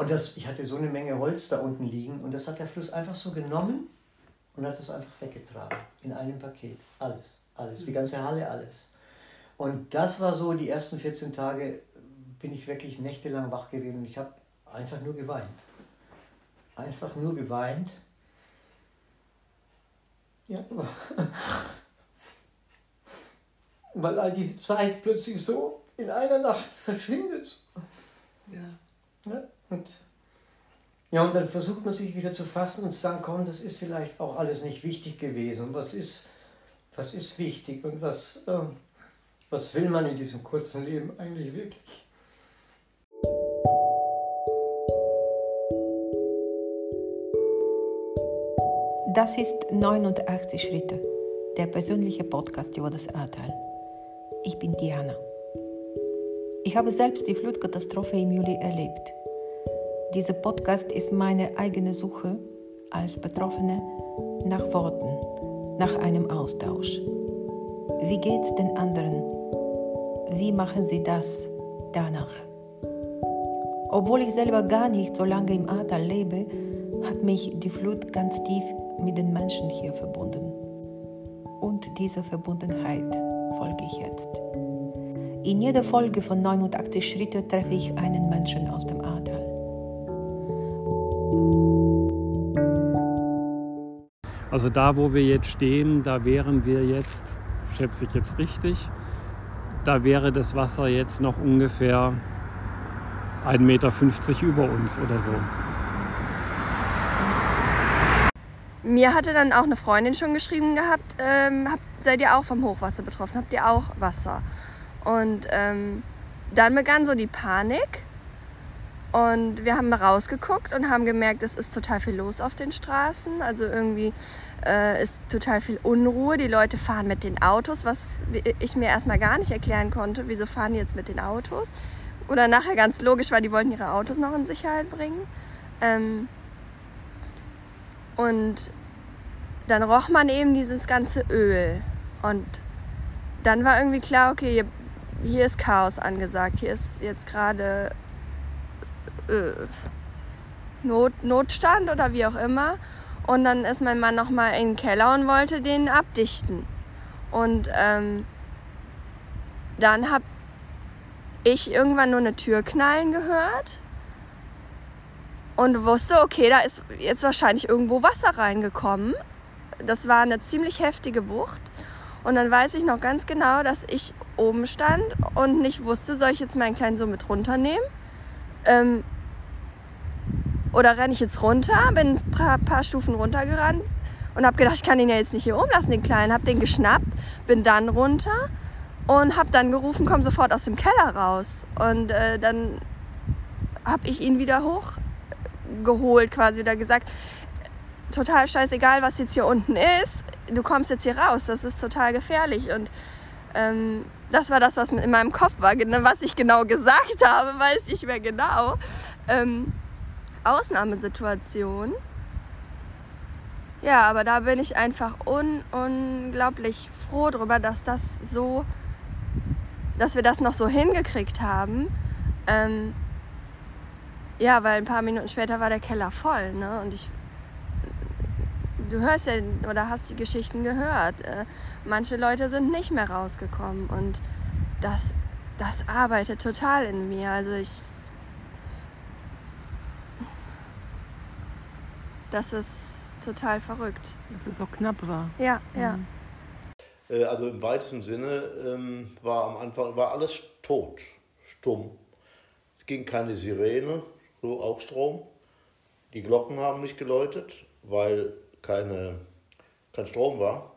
Und das, ich hatte so eine Menge Holz da unten liegen und das hat der Fluss einfach so genommen und hat es einfach weggetragen. In einem Paket. Alles. Alles. Die ganze Halle, alles. Und das war so, die ersten 14 Tage bin ich wirklich nächtelang wach gewesen und ich habe einfach nur geweint. Einfach nur geweint. Ja. Weil all diese Zeit plötzlich so in einer Nacht verschwindet. Ja. ja. Und, ja, und dann versucht man sich wieder zu fassen und zu sagen, komm, das ist vielleicht auch alles nicht wichtig gewesen. Und was ist, was ist wichtig und was, äh, was will man in diesem kurzen Leben eigentlich wirklich? Das ist 89 Schritte, der persönliche Podcast über das Ahrtal. Ich bin Diana. Ich habe selbst die Flutkatastrophe im Juli erlebt. Dieser Podcast ist meine eigene Suche als Betroffene nach Worten, nach einem Austausch. Wie geht's den anderen? Wie machen sie das danach? Obwohl ich selber gar nicht so lange im Ahrtal lebe, hat mich die Flut ganz tief mit den Menschen hier verbunden. Und dieser Verbundenheit folge ich jetzt. In jeder Folge von 89 Schritte treffe ich einen Menschen aus dem Ahrtal. Also da, wo wir jetzt stehen, da wären wir jetzt, schätze ich jetzt richtig, da wäre das Wasser jetzt noch ungefähr 1,50 Meter über uns oder so. Mir hatte dann auch eine Freundin schon geschrieben gehabt, ähm, habt, seid ihr auch vom Hochwasser betroffen? Habt ihr auch Wasser? Und ähm, dann begann so die Panik. Und wir haben rausgeguckt und haben gemerkt, es ist total viel los auf den Straßen. Also irgendwie äh, ist total viel Unruhe. Die Leute fahren mit den Autos, was ich mir erstmal gar nicht erklären konnte. Wieso fahren die jetzt mit den Autos? Oder nachher ganz logisch war, die wollten ihre Autos noch in Sicherheit bringen. Ähm, und dann roch man eben dieses ganze Öl. Und dann war irgendwie klar, okay, hier, hier ist Chaos angesagt. Hier ist jetzt gerade äh, Not, Notstand oder wie auch immer. Und dann ist mein Mann nochmal in den Keller und wollte den abdichten. Und ähm, dann habe ich irgendwann nur eine Tür knallen gehört und wusste, okay, da ist jetzt wahrscheinlich irgendwo Wasser reingekommen das war eine ziemlich heftige Wucht. Und dann weiß ich noch ganz genau, dass ich oben stand und nicht wusste, soll ich jetzt meinen kleinen Sohn mit runternehmen? Ähm, oder renne ich jetzt runter? Bin ein paar, paar Stufen runtergerannt und habe gedacht, ich kann ihn ja jetzt nicht hier oben lassen, den Kleinen. Habe den geschnappt, bin dann runter und habe dann gerufen, komm sofort aus dem Keller raus. Und äh, dann habe ich ihn wieder hochgeholt quasi oder gesagt, total scheißegal, was jetzt hier unten ist. Du kommst jetzt hier raus. Das ist total gefährlich. Und ähm, das war das, was in meinem Kopf war. Was ich genau gesagt habe, weiß ich mehr genau. Ähm, Ausnahmesituation. Ja, aber da bin ich einfach un unglaublich froh darüber, dass das so, dass wir das noch so hingekriegt haben. Ähm, ja, weil ein paar Minuten später war der Keller voll, ne? Und ich du hörst ja oder hast die Geschichten gehört. Äh, manche Leute sind nicht mehr rausgekommen und das, das arbeitet total in mir. Also ich. Das ist total verrückt. Dass es so knapp war. Ja, ja. Mhm. Äh, also im weitesten Sinne ähm, war am Anfang war alles tot, stumm. Es ging keine Sirene, so auch Strom. Die Glocken haben nicht geläutet, weil keine, kein Strom war.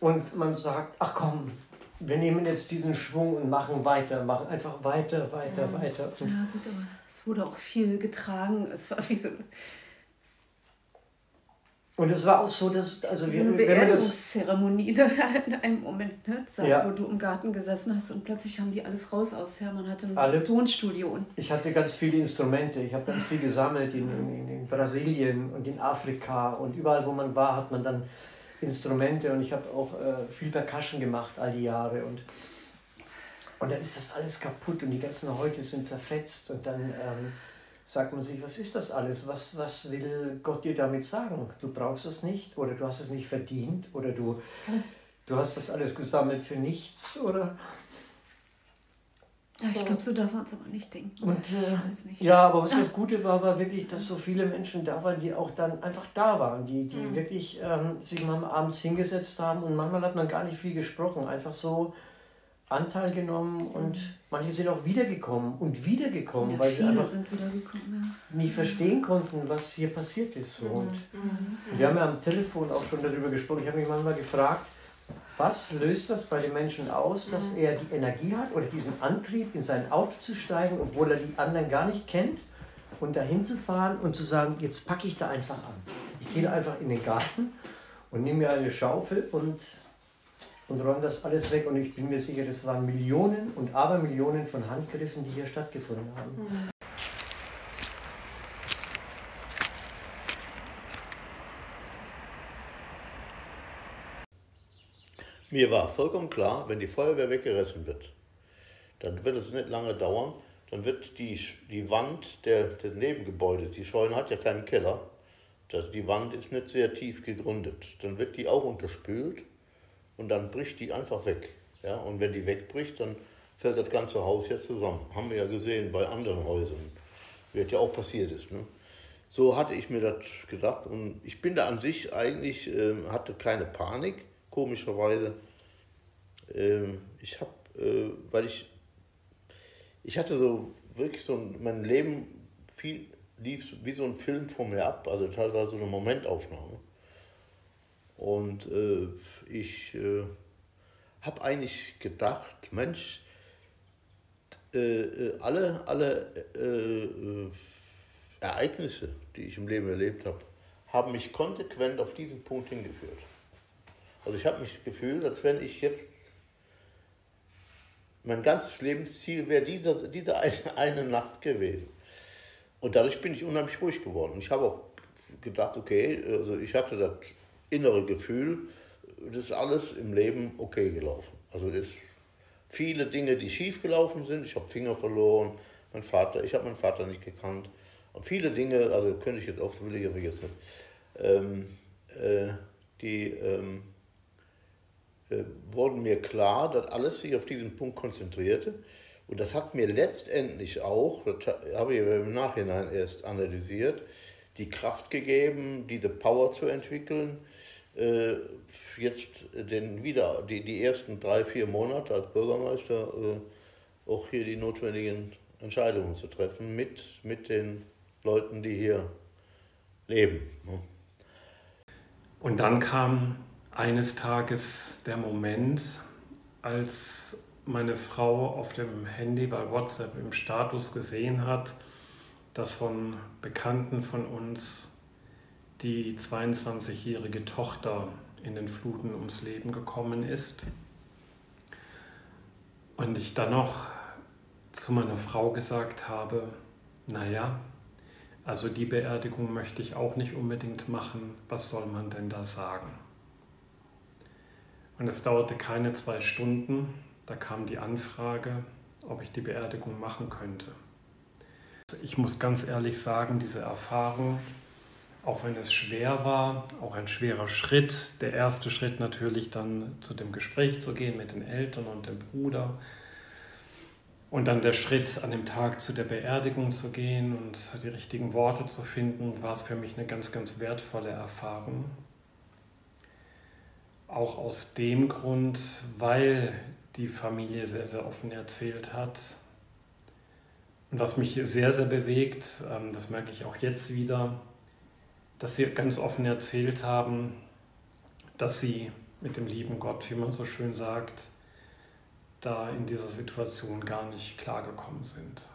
Und man sagt, ach komm, wir nehmen jetzt diesen Schwung und machen weiter, machen einfach weiter, weiter, ja. weiter. ja, gut, aber es wurde auch viel getragen. Es war wie so und es war auch so, dass, also wir, eine wenn man das Zeremonie in einem Moment, ne, Zeit, ja. wo du im Garten gesessen hast und plötzlich haben die alles raus aus. Ja, man hatte ein Alle, Tonstudio. Und ich hatte ganz viele Instrumente. Ich habe ganz viel gesammelt in, in, in, Brasilien und in Afrika und überall, wo man war, hat man dann Instrumente und ich habe auch äh, viel Percussion gemacht all die Jahre und und dann ist das alles kaputt und die ganzen Häute sind zerfetzt und dann ähm, sagt man sich, was ist das alles? Was, was will Gott dir damit sagen? Du brauchst es nicht oder du hast es nicht verdient oder du, du hast das alles gesammelt für nichts oder ja, ich glaube, so darf man es aber nicht denken. Und, äh, ja, aber was das Gute war, war wirklich, dass so viele Menschen da waren, die auch dann einfach da waren, die, die mhm. wirklich ähm, sich mal abends hingesetzt haben und manchmal hat man gar nicht viel gesprochen, einfach so Anteil genommen und manche sind auch wiedergekommen und wiedergekommen, ja, weil sie einfach ja. nicht verstehen konnten, was hier passiert ist. So. Und mhm. Wir haben ja am Telefon auch schon darüber gesprochen. Ich habe mich manchmal gefragt, was löst das bei den Menschen aus, dass mhm. er die Energie hat oder diesen Antrieb, in sein Auto zu steigen, obwohl er die anderen gar nicht kennt und dahin zu fahren und zu sagen, jetzt packe ich da einfach an. Ich gehe einfach in den Garten und nehme mir eine Schaufel und, und räume das alles weg. Und ich bin mir sicher, das waren Millionen und Abermillionen von Handgriffen, die hier stattgefunden haben. Mhm. Mir war vollkommen klar, wenn die Feuerwehr weggerissen wird, dann wird es nicht lange dauern, dann wird die, die Wand der, des Nebengebäudes, die Scheune hat ja keinen Keller, das, die Wand ist nicht sehr tief gegründet, dann wird die auch unterspült und dann bricht die einfach weg. Ja? Und wenn die wegbricht, dann fällt das ganze Haus ja zusammen. Haben wir ja gesehen bei anderen Häusern, wie das ja auch passiert ist. Ne? So hatte ich mir das gedacht und ich bin da an sich eigentlich, äh, hatte keine Panik komischerweise. Ähm, ich habe, äh, weil ich, ich hatte so wirklich so mein Leben viel lief wie so ein Film vor mir ab, also teilweise so eine Momentaufnahme. Und äh, ich äh, habe eigentlich gedacht, Mensch, äh, äh alle, alle äh, äh, Ereignisse, die ich im Leben erlebt habe, haben mich konsequent auf diesen Punkt hingeführt. Also ich habe mich gefühlt, als wenn ich jetzt mein ganzes Lebensziel wäre diese, diese eine, eine Nacht gewesen. Und dadurch bin ich unheimlich ruhig geworden. Ich habe auch gedacht, okay, also ich hatte das innere Gefühl, das ist alles im Leben okay gelaufen. Also das viele Dinge, die schief gelaufen sind. Ich habe Finger verloren, mein Vater, ich habe meinen Vater nicht gekannt. Und viele Dinge, also könnte ich jetzt auch, will ich ja vergessen, ähm, äh, die ähm, äh, wurden mir klar, dass alles sich auf diesen Punkt konzentrierte. Und das hat mir letztendlich auch, das habe ich im Nachhinein erst analysiert, die Kraft gegeben, diese Power zu entwickeln, äh, jetzt den wieder die, die ersten drei, vier Monate als Bürgermeister äh, auch hier die notwendigen Entscheidungen zu treffen mit, mit den Leuten, die hier leben. Ne? Und dann kam eines Tages der Moment, als meine Frau auf dem Handy bei WhatsApp im Status gesehen hat, dass von Bekannten von uns die 22-jährige Tochter in den Fluten ums Leben gekommen ist. Und ich dann noch zu meiner Frau gesagt habe, naja, also die Beerdigung möchte ich auch nicht unbedingt machen, was soll man denn da sagen? Und es dauerte keine zwei Stunden, da kam die Anfrage, ob ich die Beerdigung machen könnte. Ich muss ganz ehrlich sagen, diese Erfahrung, auch wenn es schwer war, auch ein schwerer Schritt, der erste Schritt natürlich dann zu dem Gespräch zu gehen mit den Eltern und dem Bruder und dann der Schritt an dem Tag zu der Beerdigung zu gehen und die richtigen Worte zu finden, war es für mich eine ganz, ganz wertvolle Erfahrung. Auch aus dem Grund, weil die Familie sehr, sehr offen erzählt hat. Und was mich sehr, sehr bewegt, ähm, das merke ich auch jetzt wieder, dass sie ganz offen erzählt haben, dass sie mit dem lieben Gott, wie man so schön sagt, da in dieser Situation gar nicht klargekommen sind.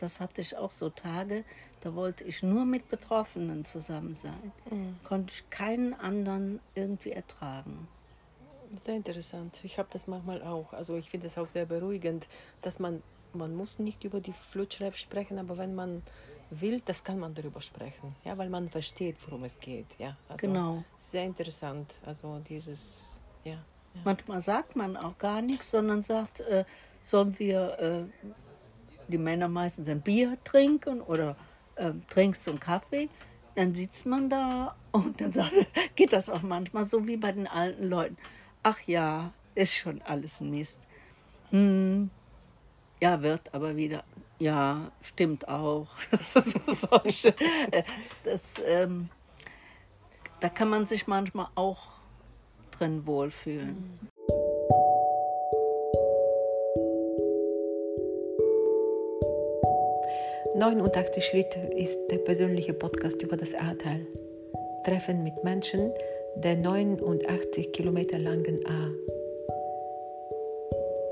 das hatte ich auch so Tage, da wollte ich nur mit Betroffenen zusammen sein. Mhm. Konnte ich keinen anderen irgendwie ertragen. Sehr interessant. Ich habe das manchmal auch. Also ich finde es auch sehr beruhigend, dass man, man muss nicht über die Flutschrift sprechen, aber wenn man will, das kann man darüber sprechen, ja, weil man versteht, worum es geht. Ja, also genau. Sehr interessant. Also dieses, ja. ja. Manchmal sagt man auch gar nichts, sondern sagt, äh, sollen wir, äh, die Männer meistens ein Bier trinken oder äh, trinkst du einen Kaffee? Dann sitzt man da und dann sagt, geht das auch manchmal so wie bei den alten Leuten. Ach ja, ist schon alles Mist. Hm, ja, wird aber wieder. Ja, stimmt auch. Das, das ähm, da kann man sich manchmal auch drin wohlfühlen. 89 Schritte ist der persönliche Podcast über das Ahrtal. Treffen mit Menschen der 89 Kilometer langen A.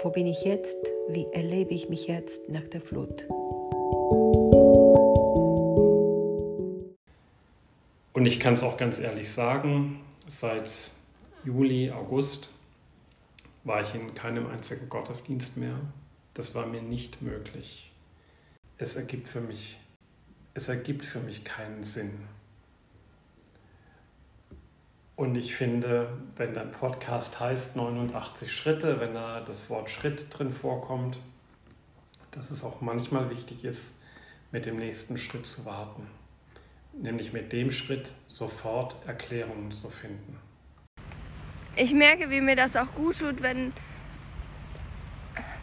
Wo bin ich jetzt? Wie erlebe ich mich jetzt nach der Flut? Und ich kann es auch ganz ehrlich sagen, seit Juli, August war ich in keinem einzigen Gottesdienst mehr. Das war mir nicht möglich es ergibt für mich, es ergibt für mich keinen Sinn. Und ich finde, wenn dein Podcast heißt 89 Schritte, wenn da das Wort Schritt drin vorkommt, dass es auch manchmal wichtig ist, mit dem nächsten Schritt zu warten. Nämlich mit dem Schritt sofort Erklärungen zu finden. Ich merke, wie mir das auch gut tut, wenn,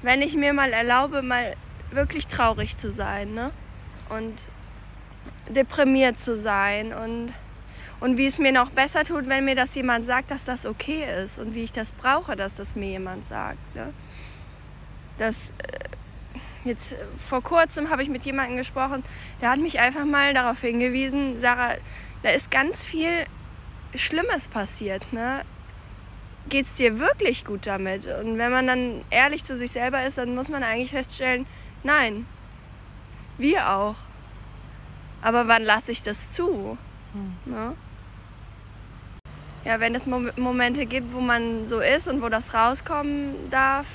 wenn ich mir mal erlaube, mal wirklich traurig zu sein ne? und deprimiert zu sein und, und wie es mir noch besser tut, wenn mir das jemand sagt, dass das okay ist und wie ich das brauche, dass das mir jemand sagt. Ne? Das, äh, jetzt vor kurzem habe ich mit jemandem gesprochen, der hat mich einfach mal darauf hingewiesen, Sarah, da ist ganz viel Schlimmes passiert. Ne? Geht es dir wirklich gut damit? Und wenn man dann ehrlich zu sich selber ist, dann muss man eigentlich feststellen, Nein. Wir auch. Aber wann lasse ich das zu? Hm. Ne? Ja, wenn es Momente gibt, wo man so ist und wo das rauskommen darf,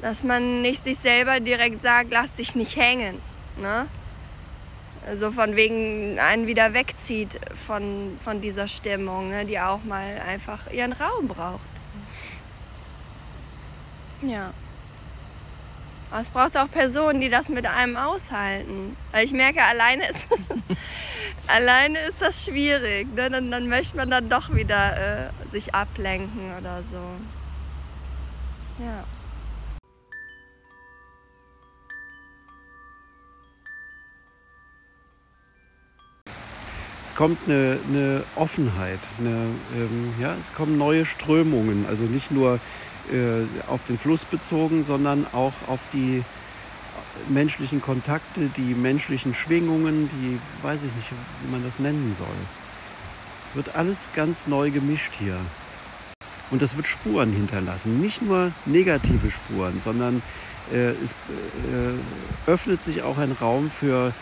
dass man nicht sich selber direkt sagt, lass dich nicht hängen. Ne? Also von wegen einen wieder wegzieht von, von dieser Stimmung, ne? die auch mal einfach ihren Raum braucht. Ja. Aber es braucht auch Personen, die das mit einem aushalten. Weil ich merke, alleine ist, alleine ist das schwierig. Ne? Dann, dann möchte man dann doch wieder äh, sich ablenken oder so. Ja. es kommt eine, eine Offenheit, eine, ähm, ja, es kommen neue Strömungen, also nicht nur auf den Fluss bezogen, sondern auch auf die menschlichen Kontakte, die menschlichen Schwingungen, die weiß ich nicht, wie man das nennen soll. Es wird alles ganz neu gemischt hier. Und das wird Spuren hinterlassen. Nicht nur negative Spuren, sondern äh, es äh, öffnet sich auch ein Raum für,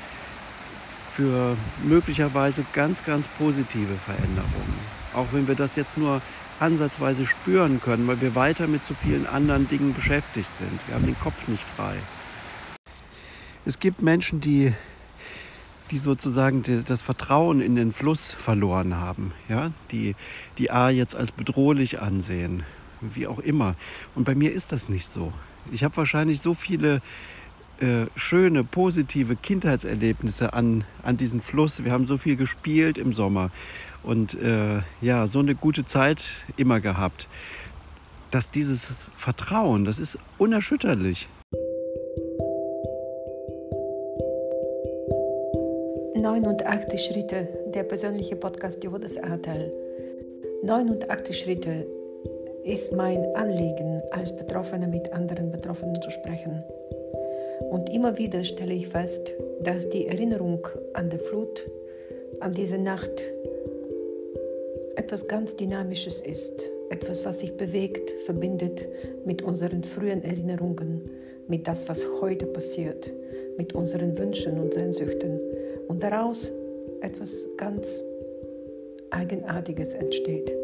für möglicherweise ganz, ganz positive Veränderungen. Auch wenn wir das jetzt nur ansatzweise spüren können, weil wir weiter mit so vielen anderen Dingen beschäftigt sind. Wir haben den Kopf nicht frei. Es gibt Menschen, die, die sozusagen das Vertrauen in den Fluss verloren haben, ja? die die A jetzt als bedrohlich ansehen, wie auch immer. Und bei mir ist das nicht so. Ich habe wahrscheinlich so viele äh, schöne, positive Kindheitserlebnisse an, an diesen Fluss. Wir haben so viel gespielt im Sommer und äh, ja, so eine gute Zeit immer gehabt. Dass dieses Vertrauen, das ist unerschütterlich. »89 Schritte, der persönliche Podcast das Ahrtal. 89 Schritte ist mein Anliegen, als Betroffene mit anderen Betroffenen zu sprechen. Und immer wieder stelle ich fest, dass die Erinnerung an die Flut, an diese Nacht etwas ganz Dynamisches ist, etwas, was sich bewegt, verbindet mit unseren frühen Erinnerungen, mit das, was heute passiert, mit unseren Wünschen und Sehnsüchten und daraus etwas ganz Eigenartiges entsteht.